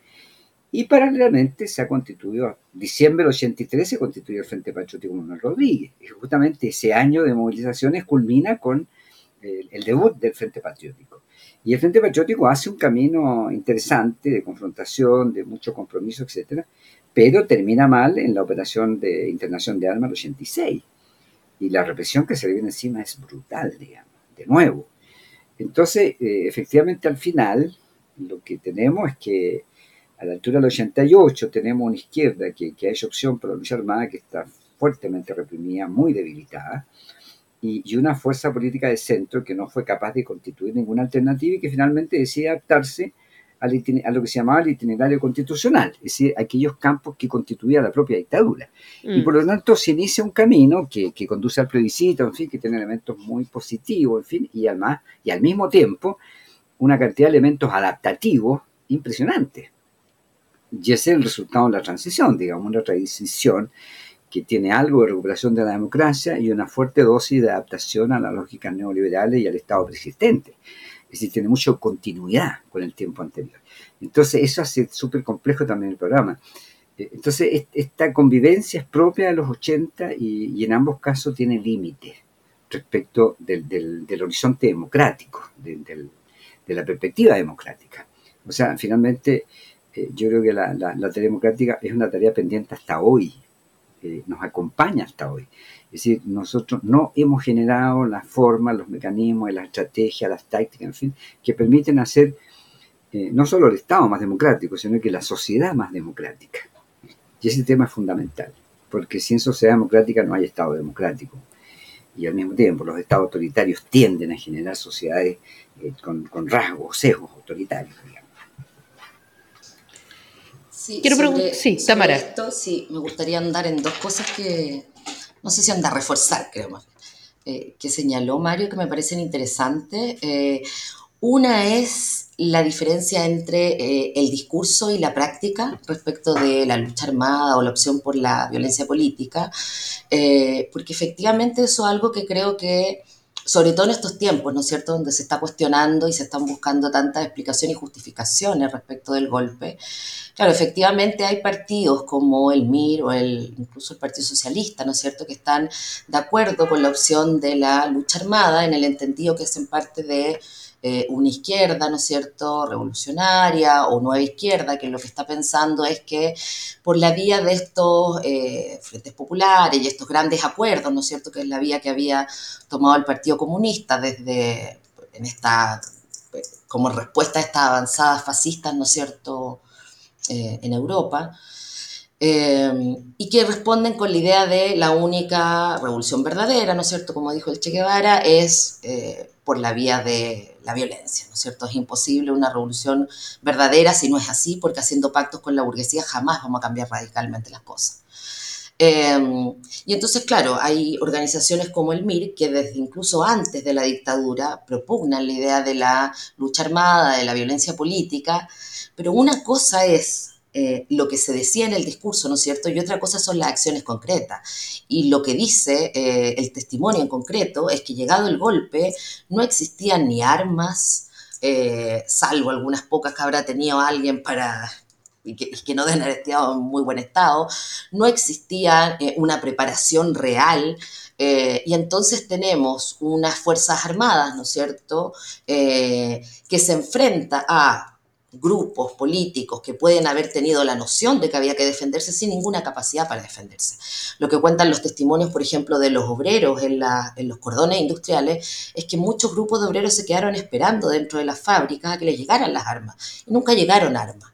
[SPEAKER 3] Y paralelamente se ha constituido, diciembre del 83 se constituyó el Frente Patriótico Manuel Rodríguez. Y justamente ese año de movilizaciones culmina con el debut del Frente Patriótico. Y el Frente Patriótico hace un camino interesante de confrontación, de mucho compromiso, etcétera, pero termina mal en la operación de internación de armas del 86. Y la represión que se le viene encima es brutal, digamos, de nuevo. Entonces, eh, efectivamente, al final, lo que tenemos es que a la altura del 88 tenemos una izquierda que, que ha hecho opción por la lucha armada que está fuertemente reprimida, muy debilitada, y, una fuerza política de centro que no fue capaz de constituir ninguna alternativa y que finalmente decide adaptarse a lo que se llamaba el itinerario constitucional, es decir, aquellos campos que constituía la propia dictadura. Y mm. por lo tanto se inicia un camino que, que, conduce al plebiscito, en fin, que tiene elementos muy positivos, en fin, y además, y al mismo tiempo, una cantidad de elementos adaptativos impresionantes. Y ese es el resultado de la transición, digamos, una transición que tiene algo de recuperación de la democracia y una fuerte dosis de adaptación a las lógicas neoliberales y al Estado persistente. Es decir, tiene mucha continuidad con el tiempo anterior. Entonces, eso hace súper complejo también el programa. Eh, entonces, esta convivencia es propia de los 80 y, en ambos casos tiene límites respecto del, horizonte democrático, de la perspectiva democrática. O sea, finalmente, eh, yo creo que la, la, tarea democrática es una tarea pendiente hasta hoy, nos acompaña hasta hoy. Es decir, nosotros no hemos generado las formas, los mecanismos, las estrategias, las tácticas, en fin, que permiten hacer eh, no solo el Estado más democrático, sino que la sociedad más democrática. Y ese tema es fundamental, porque sin sociedad democrática no hay Estado democrático. Y al mismo tiempo, los Estados autoritarios tienden a generar sociedades eh, con, con rasgos, sesgos autoritarios,
[SPEAKER 4] Sí, Quiero preguntar, sí, Tamara. Esto, sí, me gustaría andar en dos cosas que, no sé si anda a reforzar, creo más, eh, que señaló Mario, que me parecen interesantes. Eh, una es la diferencia entre eh, el discurso y la práctica respecto de la lucha armada o la opción por la violencia política, porque efectivamente eso es algo que creo que sobre todo en estos tiempos, ¿no es cierto?, donde se está cuestionando y se están buscando tantas explicaciones y justificaciones respecto del golpe. Claro, efectivamente hay partidos como el MIR o el, incluso el Partido Socialista, ¿no es cierto?, que están de acuerdo con la opción de la lucha armada en el entendido que es en parte de eh, una izquierda, ¿no es cierto?, revolucionaria o nueva izquierda, que lo que está pensando es que por la vía de estos eh, frentes populares y estos grandes acuerdos, ¿no es cierto?, que es la vía que había tomado el Partido Comunista desde en esta como respuesta a estas avanzadas fascistas, ¿no es cierto?, eh, en Europa, y que responden con la idea de la única revolución verdadera, ¿no es cierto? Como dijo el Che Guevara, es por la vía de la violencia, ¿no es cierto? Es imposible una revolución verdadera si no es así, porque haciendo pactos con la burguesía jamás vamos a cambiar radicalmente las cosas. Em, y entonces, claro, hay organizaciones como el MIR que desde incluso antes de la dictadura propugnan la idea de la lucha armada, de la violencia política, pero una cosa es eh, lo que se decía en el discurso, ¿no es cierto? Y otra cosa son las acciones concretas. Y lo que dice eh, el testimonio en concreto es que llegado el golpe no existían ni armas, eh, salvo algunas pocas que habrá tenido alguien para y que, no deben haber estado en muy buen estado, no existía una preparación real y entonces tenemos unas Fuerzas Armadas, ¿no es cierto?, que se enfrenta a grupos políticos que pueden haber tenido la noción de que había que defenderse sin ninguna capacidad para defenderse. Lo que cuentan los testimonios, por ejemplo, de los obreros en, los cordones industriales, es que muchos grupos de obreros se quedaron esperando dentro de las fábricas a que les llegaran las armas. Y nunca llegaron armas.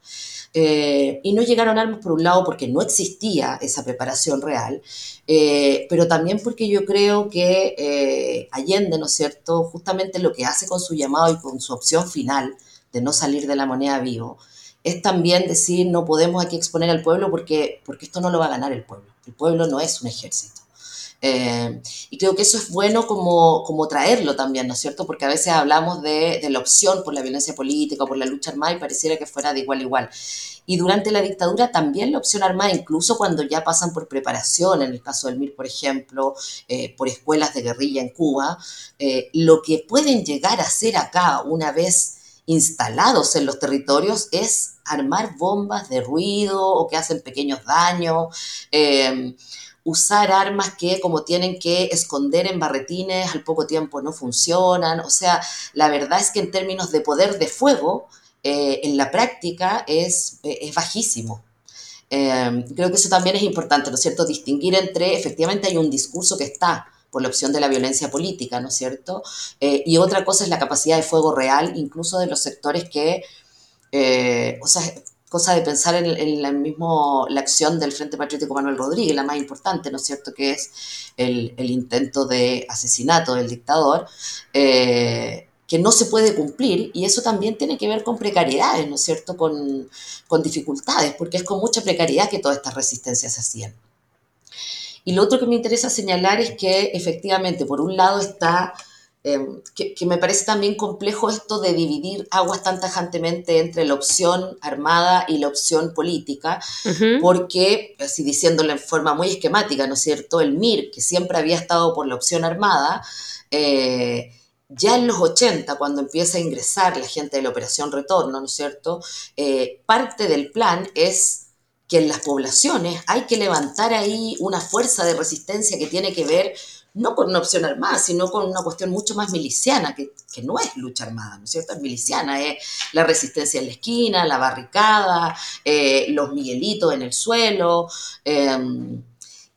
[SPEAKER 4] Eh, y no llegaron armas por un lado porque no existía esa preparación real, eh, pero también porque yo creo que eh, Allende, ¿no es cierto?, justamente lo que hace con su llamado y con su opción final, de no salir de la moneda vivo, es también decir no podemos aquí exponer al pueblo porque, porque esto no lo va a ganar el pueblo. El pueblo no es un ejército. Eh, y creo que eso es bueno como, como traerlo también, ¿no es cierto? Porque a veces hablamos de, de, la opción por la violencia política, por la lucha armada y pareciera que fuera de igual a igual. Y durante la dictadura también la opción armada, incluso cuando ya pasan por preparación, en el caso del MIR, por ejemplo, eh, por escuelas de guerrilla en Cuba, eh, lo que pueden llegar a hacer acá una vez instalados en los territorios es armar bombas de ruido o que hacen pequeños daños, em, usar armas que como tienen que esconder en barretines al poco tiempo no funcionan. O sea, la verdad es que en términos de poder de fuego, eh, en la práctica es, es bajísimo. Em, creo que eso también es importante, ¿no es cierto? Distinguir entre, efectivamente hay un discurso que está por la opción de la violencia política, ¿no es cierto? Eh, y otra cosa es la capacidad de fuego real, incluso de los sectores que, eh, o sea, cosa de pensar en, la, mismo, la acción del Frente Patriótico Manuel Rodríguez, la más importante, ¿no es cierto?, que es el, intento de asesinato del dictador, eh, que no se puede cumplir, y eso también tiene que ver con precariedades, ¿no es cierto?, con, con dificultades, porque es con mucha precariedad que todas estas resistencias se hacían. Y lo otro que me interesa señalar es que efectivamente, por un lado está Em, que, me parece también complejo esto de dividir aguas tan tajantemente entre la opción armada y la opción política, porque, así diciéndolo en forma muy esquemática, ¿no es cierto?, el MIR, que siempre había estado por la opción armada, eh, ya en los 80, cuando empieza a ingresar la gente de la Operación Retorno, ¿no es cierto?, eh, parte del plan es que en las poblaciones hay que levantar ahí una fuerza de resistencia que tiene que ver no con una opción armada, sino con una cuestión mucho más miliciana, que, no es lucha armada, ¿no es cierto? Es miliciana, es la resistencia en la esquina, la barricada, eh, los miguelitos en el suelo, em,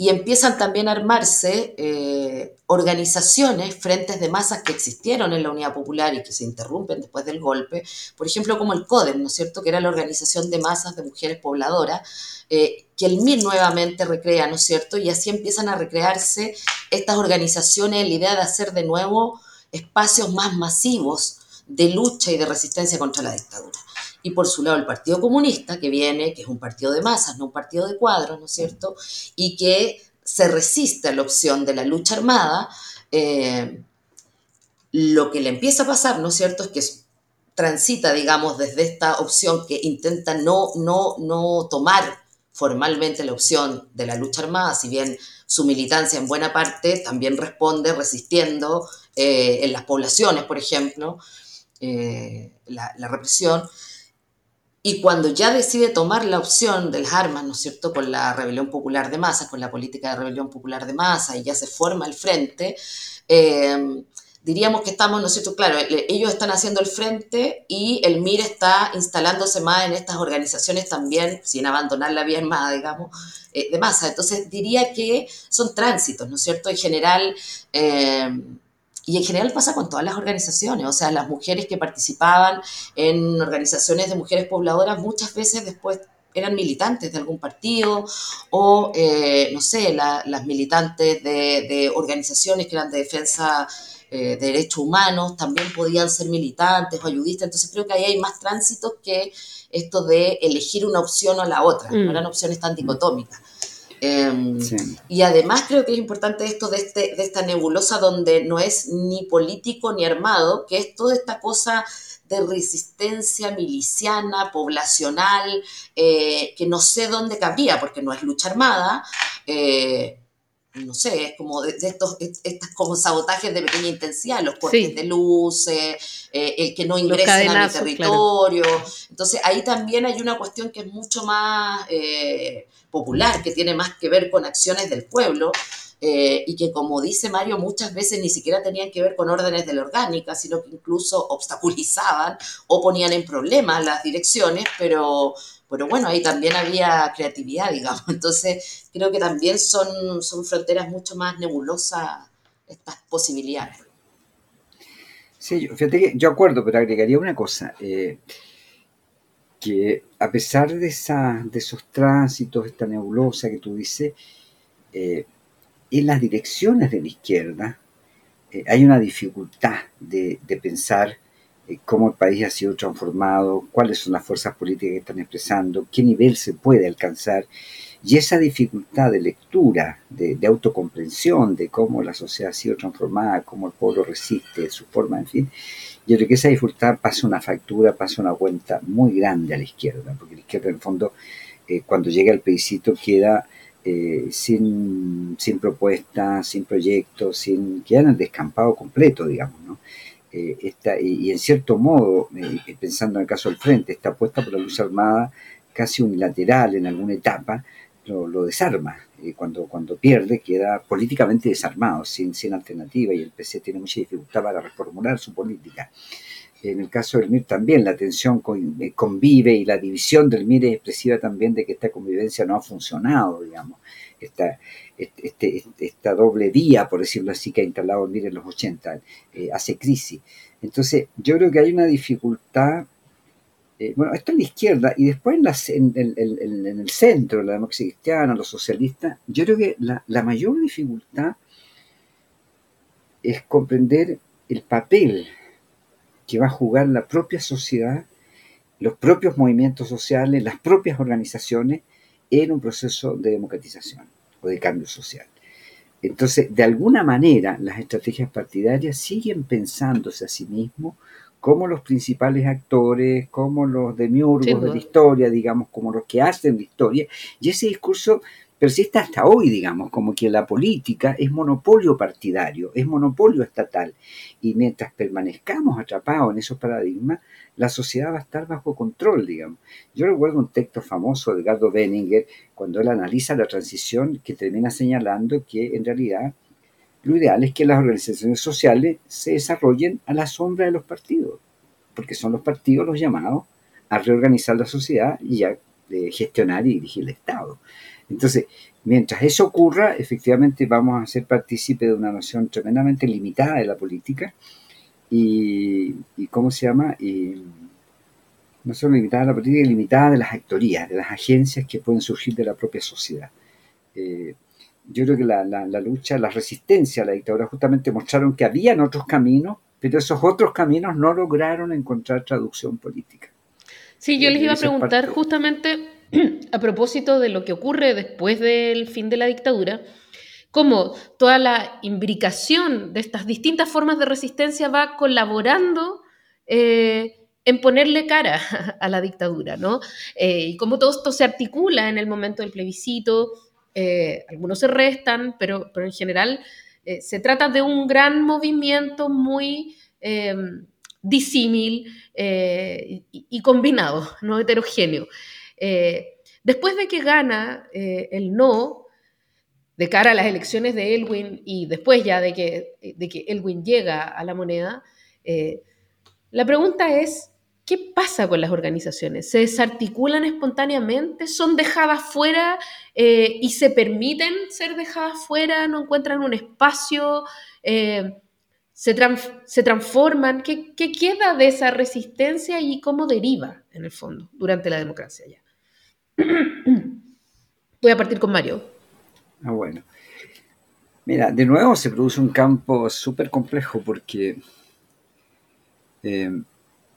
[SPEAKER 4] y empiezan también a armarse eh, organizaciones, frentes de masas que existieron en la Unidad Popular y que se interrumpen después del golpe, por ejemplo, como el CODEM, ¿no es cierto?, que era la organización de masas de mujeres pobladoras, eh, que el MIR nuevamente recrea, ¿no es cierto?, y así empiezan a recrearse estas organizaciones, la idea de hacer de nuevo espacios más masivos de lucha y de resistencia contra la dictadura y por su lado el Partido Comunista, que viene, que es un partido de masas, no un partido de cuadros, ¿no es cierto? Y que se resiste a la opción de la lucha armada, eh, lo que le empieza a pasar, ¿no es cierto?, es que transita, digamos, desde esta opción que intenta no, no, no tomar formalmente la opción de la lucha armada, si bien su militancia en buena parte también responde resistiendo eh, en las poblaciones, por ejemplo, eh, la, la, represión, y cuando ya decide tomar la opción de las armas, ¿no es cierto?, con la rebelión popular de masa, con la política de rebelión popular de masa, y ya se forma el frente, eh, diríamos que estamos, ¿no es cierto?, claro, ellos están haciendo el frente y el MIR está instalándose más en estas organizaciones también, sin abandonar la vía armada, digamos, eh, de masa. Entonces, diría que son tránsitos, ¿no es cierto?, en general... Eh, y en general pasa con todas las organizaciones, o sea, las mujeres que participaban en organizaciones de mujeres pobladoras muchas veces después eran militantes de algún partido o, eh, no sé, las militantes de, organizaciones que eran de defensa eh, de derechos humanos también podían ser militantes o ayudistas. Entonces creo que ahí hay más tránsitos que esto de elegir una opción o la otra. No mm. eran opciones tan dicotómicas. Em, y además creo que es importante esto de, este, de esta nebulosa donde no es ni político ni armado, que es toda esta cosa de resistencia miliciana, poblacional, eh, que no sé dónde cabría, porque no es lucha armada, eh, no sé, es como de, estos, estas como sabotajes de pequeña intensidad, los cortes de luces, eh, el que no ingresen a mi territorio. Entonces ahí también hay una cuestión que es mucho más popular, que tiene más que ver con acciones del pueblo, eh, y que como dice Mario, muchas veces ni siquiera tenían que ver con órdenes de la orgánica, sino que incluso obstaculizaban o ponían en problemas las direcciones, pero, pero bueno, ahí también había creatividad, digamos. Entonces, creo que también son, son fronteras mucho más nebulosas estas posibilidades.
[SPEAKER 3] Sí, fíjate que yo acuerdo, pero agregaría una cosa. Eh, que a pesar de, esa, de esos tránsitos, esta nebulosa que tú dices, eh, en las direcciones de la izquierda eh, hay una dificultad de, pensar eh, cómo el país ha sido transformado, cuáles son las fuerzas políticas que están expresando, qué nivel se puede alcanzar. Y esa dificultad de lectura, de, de, autocomprensión de cómo la sociedad ha sido transformada, cómo el pueblo resiste, su forma, en fin, yo creo que esa dificultad pasa una factura, pasa una cuenta muy grande a la izquierda, porque la izquierda en el fondo, eh, cuando llega al plebiscito, queda eh, sin, sin propuestas, sin proyectos, sin, queda en el descampado completo, digamos, ¿no? Eh, y, en cierto modo, pensando en el caso del Frente, esta apuesta por la lucha armada casi unilateral en alguna etapa, lo, desarma. y cuando, cuando pierde, queda políticamente desarmado, sin, sin alternativa, y el PC tiene mucha dificultad para reformular su política. En el caso del MIR también la tensión eh, convive y la división del MIR es expresiva también de que esta convivencia no ha funcionado, digamos. Esta, este, este, esta doble vía, por decirlo así, que ha instalado MIR en los 80, eh, hace crisis. Entonces, yo creo que hay una dificultad eh, bueno, esto en la izquierda y después en, el centro, la democracia cristiana, los socialistas, yo creo que la, mayor dificultad es comprender el papel que va a jugar la propia sociedad, los propios movimientos sociales, las propias organizaciones en un proceso de democratización o de cambio social. entonces, de alguna manera, las estrategias partidarias siguen pensándose a sí mismos como los principales actores, como los demiurgos de la historia, digamos, como los que hacen la historia, y ese discurso persiste hasta hoy, digamos, como que la política es monopolio partidario, es monopolio estatal, y mientras permanezcamos atrapados en esos paradigmas, la sociedad va a estar bajo control, digamos. Yo recuerdo un texto famoso de Edgardo Benninger, cuando él analiza la transición, que termina señalando que en realidad lo ideal es que las organizaciones sociales se desarrollen a la sombra de los partidos, porque son los partidos los llamados a reorganizar la sociedad y a eh, gestionar y dirigir el Estado. Entonces, mientras eso ocurra, efectivamente vamos a ser partícipes de una noción tremendamente limitada de la política y, ¿cómo se llama? Y, no solo limitada de la política, limitada de las actorías, de las agencias que pueden surgir de la propia sociedad. Eh, yo creo que la, lucha, la resistencia a la dictadura justamente mostraron que habían otros caminos, pero esos otros caminos no lograron encontrar traducción política.
[SPEAKER 2] Sí, yo les iba a preguntar justamente a propósito de lo que ocurre después del fin de la dictadura, cómo toda la imbricación de estas distintas formas de resistencia va colaborando eh, en ponerle cara a la dictadura, ¿no? Eh, y cómo todo esto se articula en el momento del plebiscito, eh, algunos se restan, pero, en general se trata de un gran movimiento muy disímil y, y, combinado, no heterogéneo. Eh, después de que gana eh, el no, de cara a las elecciones de Elwin y después ya de que, de que Elwin llega a la moneda, eh, la pregunta es, ¿qué pasa con las organizaciones? ¿Se desarticulan espontáneamente? ¿Son dejadas fuera y se permiten ser dejadas fuera? ¿No encuentran un espacio? Se, se, transforman? ¿Qué, ¿Qué, queda de esa resistencia y cómo deriva, en el fondo, durante la democracia ya? Voy a partir con Mario.
[SPEAKER 3] Ah, bueno. Mira, de nuevo se produce un campo súper complejo porque eh,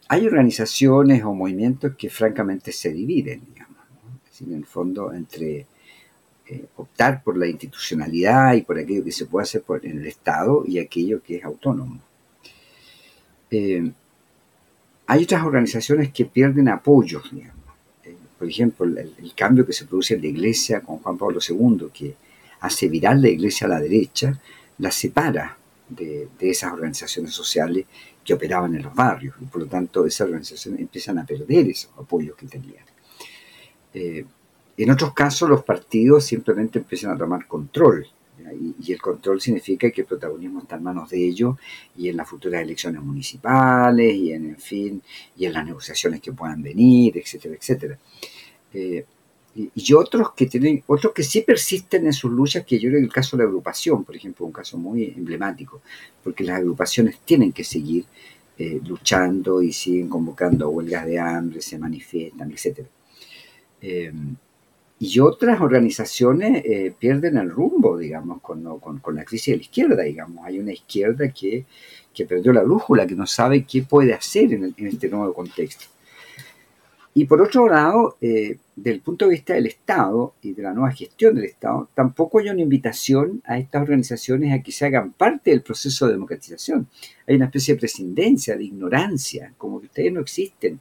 [SPEAKER 3] hay organizaciones o movimientos que francamente se dividen, digamos, en el fondo entre eh, optar por la institucionalidad y por aquello que se puede hacer por, en el Estado y aquello que es autónomo. Eh, hay otras organizaciones que pierden apoyos, digamos por ejemplo, el, cambio que se produce en la iglesia con Juan Pablo II, que hace viral la iglesia a la derecha, la separa de, esas organizaciones sociales que operaban en los barrios, y por lo tanto esas organizaciones empiezan a perder esos apoyos que tenían. Eh, en otros casos, los partidos simplemente empiezan a tomar control, y, el control significa que el protagonismo está en manos de ellos y en las futuras elecciones municipales, y en, en fin, y en las negociaciones que puedan venir, etcétera, etcétera. Eh, y, otros que tienen, otros que sí persisten en sus luchas, que yo creo que el caso de la agrupación, por ejemplo, un caso muy emblemático, porque las agrupaciones tienen que seguir eh, luchando y siguen convocando huelgas de hambre, se manifiestan, etc. Eh, y otras organizaciones pierden el rumbo, digamos, con, con, la crisis de la izquierda, digamos. Hay una izquierda que, que perdió la brújula, que no sabe qué puede hacer en, en este nuevo contexto. Y por otro lado, eh, del punto de vista del Estado y de la nueva gestión del Estado, tampoco hay una invitación a estas organizaciones a que se hagan parte del proceso de democratización. Hay una especie de prescindencia, de ignorancia, como que ustedes no existen.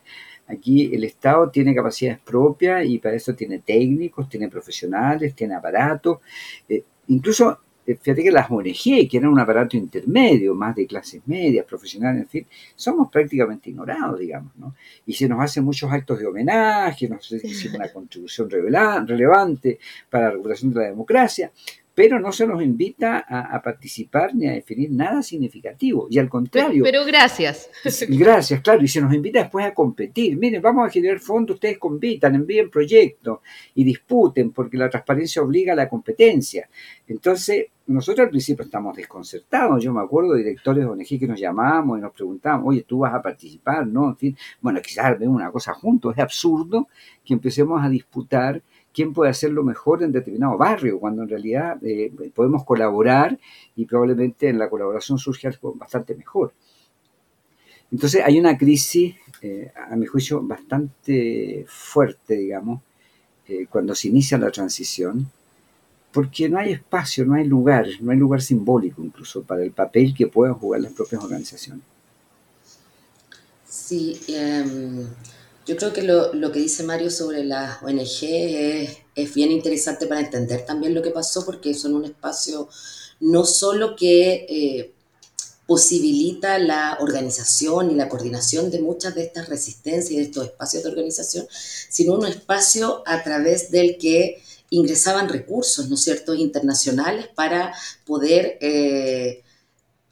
[SPEAKER 3] Aquí el Estado tiene capacidades propias y para eso tiene técnicos, tiene profesionales, tiene aparatos. Eh, incluso eh, fíjate que las ONG, que eran un aparato intermedio, más de clases medias, profesionales, en fin, somos prácticamente ignorados, digamos, ¿no? Y se nos hacen muchos actos de homenaje, nos hacen una contribución relevante para la recuperación de la democracia, pero no se nos invita a, participar ni a definir nada significativo. Y al contrario.
[SPEAKER 2] Pero, gracias.
[SPEAKER 3] Gracias, claro. Y se nos invita después a competir. Miren, vamos a generar fondos, ustedes compitan, envíen proyectos y disputen, porque la transparencia obliga a la competencia. Entonces, nosotros al principio estamos desconcertados. Yo me acuerdo de directores de ONG que nos llamábamos y nos preguntábamos, oye, tú vas a participar, ¿no? En fin, bueno, quizás vemos una cosa juntos. Es absurdo que empecemos a disputar quién puede hacerlo mejor en determinado barrio, cuando en realidad eh, podemos colaborar y probablemente en la colaboración surge algo bastante mejor. Entonces hay una crisis, eh, a mi juicio, bastante fuerte, digamos, eh, cuando se inicia la transición, porque no hay espacio, no hay lugar, no hay lugar simbólico incluso para el papel que puedan jugar las propias organizaciones.
[SPEAKER 4] Sí, em, yo creo que lo, lo, que dice Mario sobre las ONG es, es, bien interesante para entender también lo que pasó, porque son un espacio no solo que eh, posibilita la organización y la coordinación de muchas de estas resistencias y de estos espacios de organización, sino un espacio a través del que ingresaban recursos, ¿no es cierto?, internacionales para poder eh,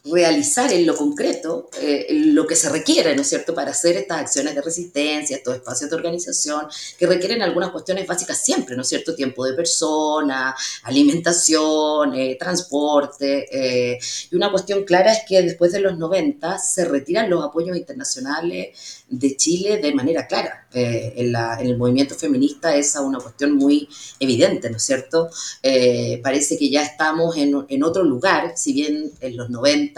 [SPEAKER 4] realizar en lo concreto eh, lo que se requiere, ¿no es cierto?, para hacer estas acciones de resistencia, estos espacios de organización, que requieren algunas cuestiones básicas siempre, ¿no es cierto?, tiempo de persona, alimentación, eh, transporte. Eh, y una cuestión clara es que después de los 90 se retiran los apoyos internacionales de Chile de manera clara. Eh, en, el movimiento feminista es una cuestión muy evidente, ¿no es cierto? Parece que ya estamos en, en, otro lugar, si bien en los 90,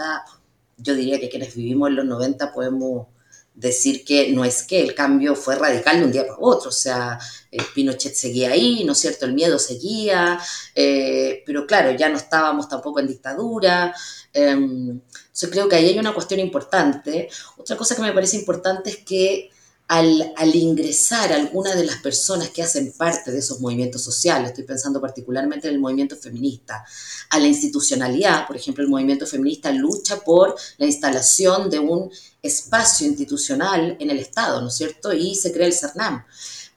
[SPEAKER 4] yo diría que quienes vivimos en los 90 podemos decir que no es que el cambio fue radical de un día para otro, o sea, eh, Pinochet seguía ahí, ¿no es cierto? El miedo seguía, pero claro, ya no estábamos tampoco en dictadura. Em, yo creo que ahí hay una cuestión importante. Otra cosa que me parece importante es que al, ingresar algunas de las personas que hacen parte de esos movimientos sociales, estoy pensando particularmente en el movimiento feminista, a la institucionalidad, por ejemplo, el movimiento feminista lucha por la instalación de un espacio institucional en el Estado, ¿no es cierto? Y se crea el CERNAM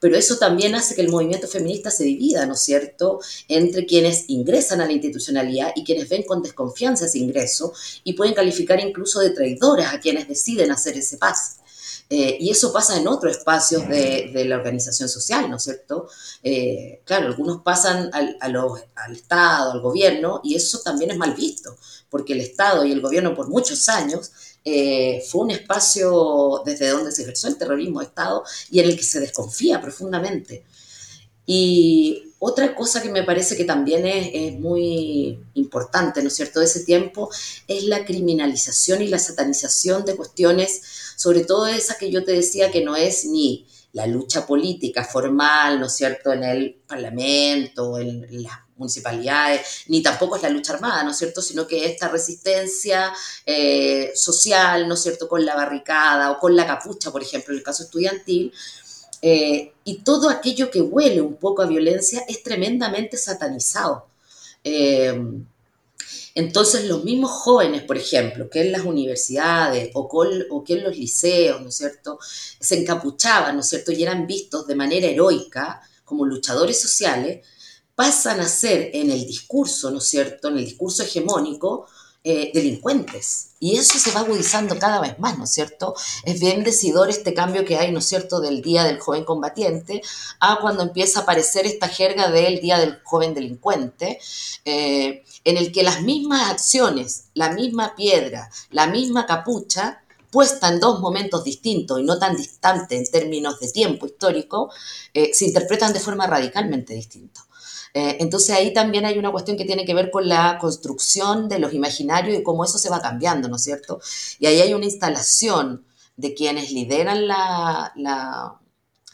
[SPEAKER 4] pero eso también hace que el movimiento feminista se divida, ¿no es cierto?, entre quienes ingresan a la institucionalidad y quienes ven con desconfianza ese ingreso y pueden calificar incluso de traidoras a quienes deciden hacer ese pase. Eh, y eso pasa en otros espacios de, de, la organización social, ¿no es cierto? Eh, claro, algunos pasan al, al Estado, al gobierno, y eso también es mal visto, porque el Estado y el gobierno por muchos años eh, fue un espacio desde donde se ejerció el terrorismo de Estado y en el que se desconfía profundamente. Y otra cosa que me parece que también es, es, muy importante, ¿no es cierto?, de ese tiempo, es la criminalización y la satanización de cuestiones, sobre todo esa que yo te decía que no es ni la lucha política formal, ¿no es cierto?, en el Parlamento, en, en las municipalidades, ni tampoco es la lucha armada, ¿no es cierto?, sino que esta resistencia eh, social, ¿no es cierto?, con la barricada o con la capucha, por ejemplo, en el caso estudiantil, eh, y todo aquello que huele un poco a violencia es tremendamente satanizado. Eh, entonces los mismos jóvenes, por ejemplo, que en las universidades o, o, que en los liceos, ¿no es cierto?, se encapuchaban, ¿no es cierto?, y eran vistos de manera heroica como luchadores sociales, pasan a ser en el discurso, ¿no es cierto?, en el discurso hegemónico, eh, delincuentes. Y eso se va agudizando cada vez más, ¿no es cierto? Es bien decidor este cambio que hay, ¿no es cierto?, del Día del Joven Combatiente a cuando empieza a aparecer esta jerga del Día del Joven Delincuente, eh, en el que las mismas acciones, la misma piedra, la misma capucha, puesta en dos momentos distintos y no tan distantes en términos de tiempo histórico, eh, se interpretan de forma radicalmente distinta. Eh, entonces ahí también hay una cuestión que tiene que ver con la construcción de los imaginarios y cómo eso se va cambiando, ¿no es cierto? Y ahí hay una instalación de quienes lideran la,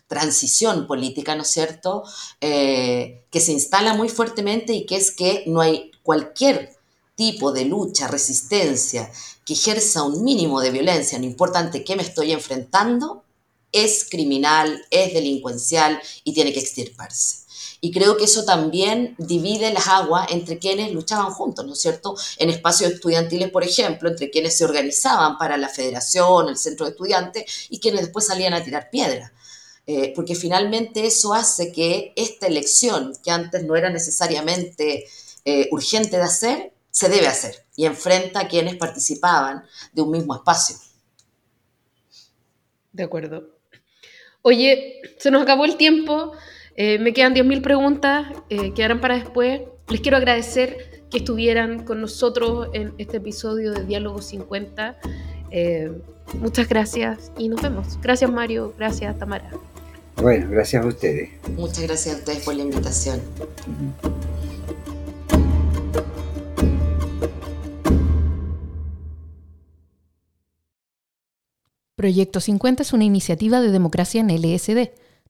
[SPEAKER 4] transición política, ¿no es cierto?, eh, que se instala muy fuertemente y que es que no hay cualquier tipo de lucha, resistencia, que ejerza un mínimo de violencia, no importa ante qué me estoy enfrentando, es criminal, es delincuencial y tiene que extirparse. Y creo que eso también divide las aguas entre quienes luchaban juntos, ¿no es cierto? En espacios estudiantiles, por ejemplo, entre quienes se organizaban para la federación, el centro de estudiantes, y quienes después salían a tirar piedras. Eh, porque finalmente eso hace que esta elección, que antes no era necesariamente eh, urgente de hacer, se debe hacer y enfrenta a quienes participaban de un mismo espacio.
[SPEAKER 2] De acuerdo. Oye, se nos acabó el tiempo. Eh, me quedan 10.000 preguntas, eh, quedarán para después. Les quiero agradecer que estuvieran con nosotros en este episodio de Diálogo 50. Eh, muchas gracias y nos vemos. Gracias Mario, gracias Tamara.
[SPEAKER 3] Bueno, gracias a ustedes.
[SPEAKER 4] Muchas gracias a ustedes por la invitación.
[SPEAKER 5] Proyecto 50 es una iniciativa de democracia en LSD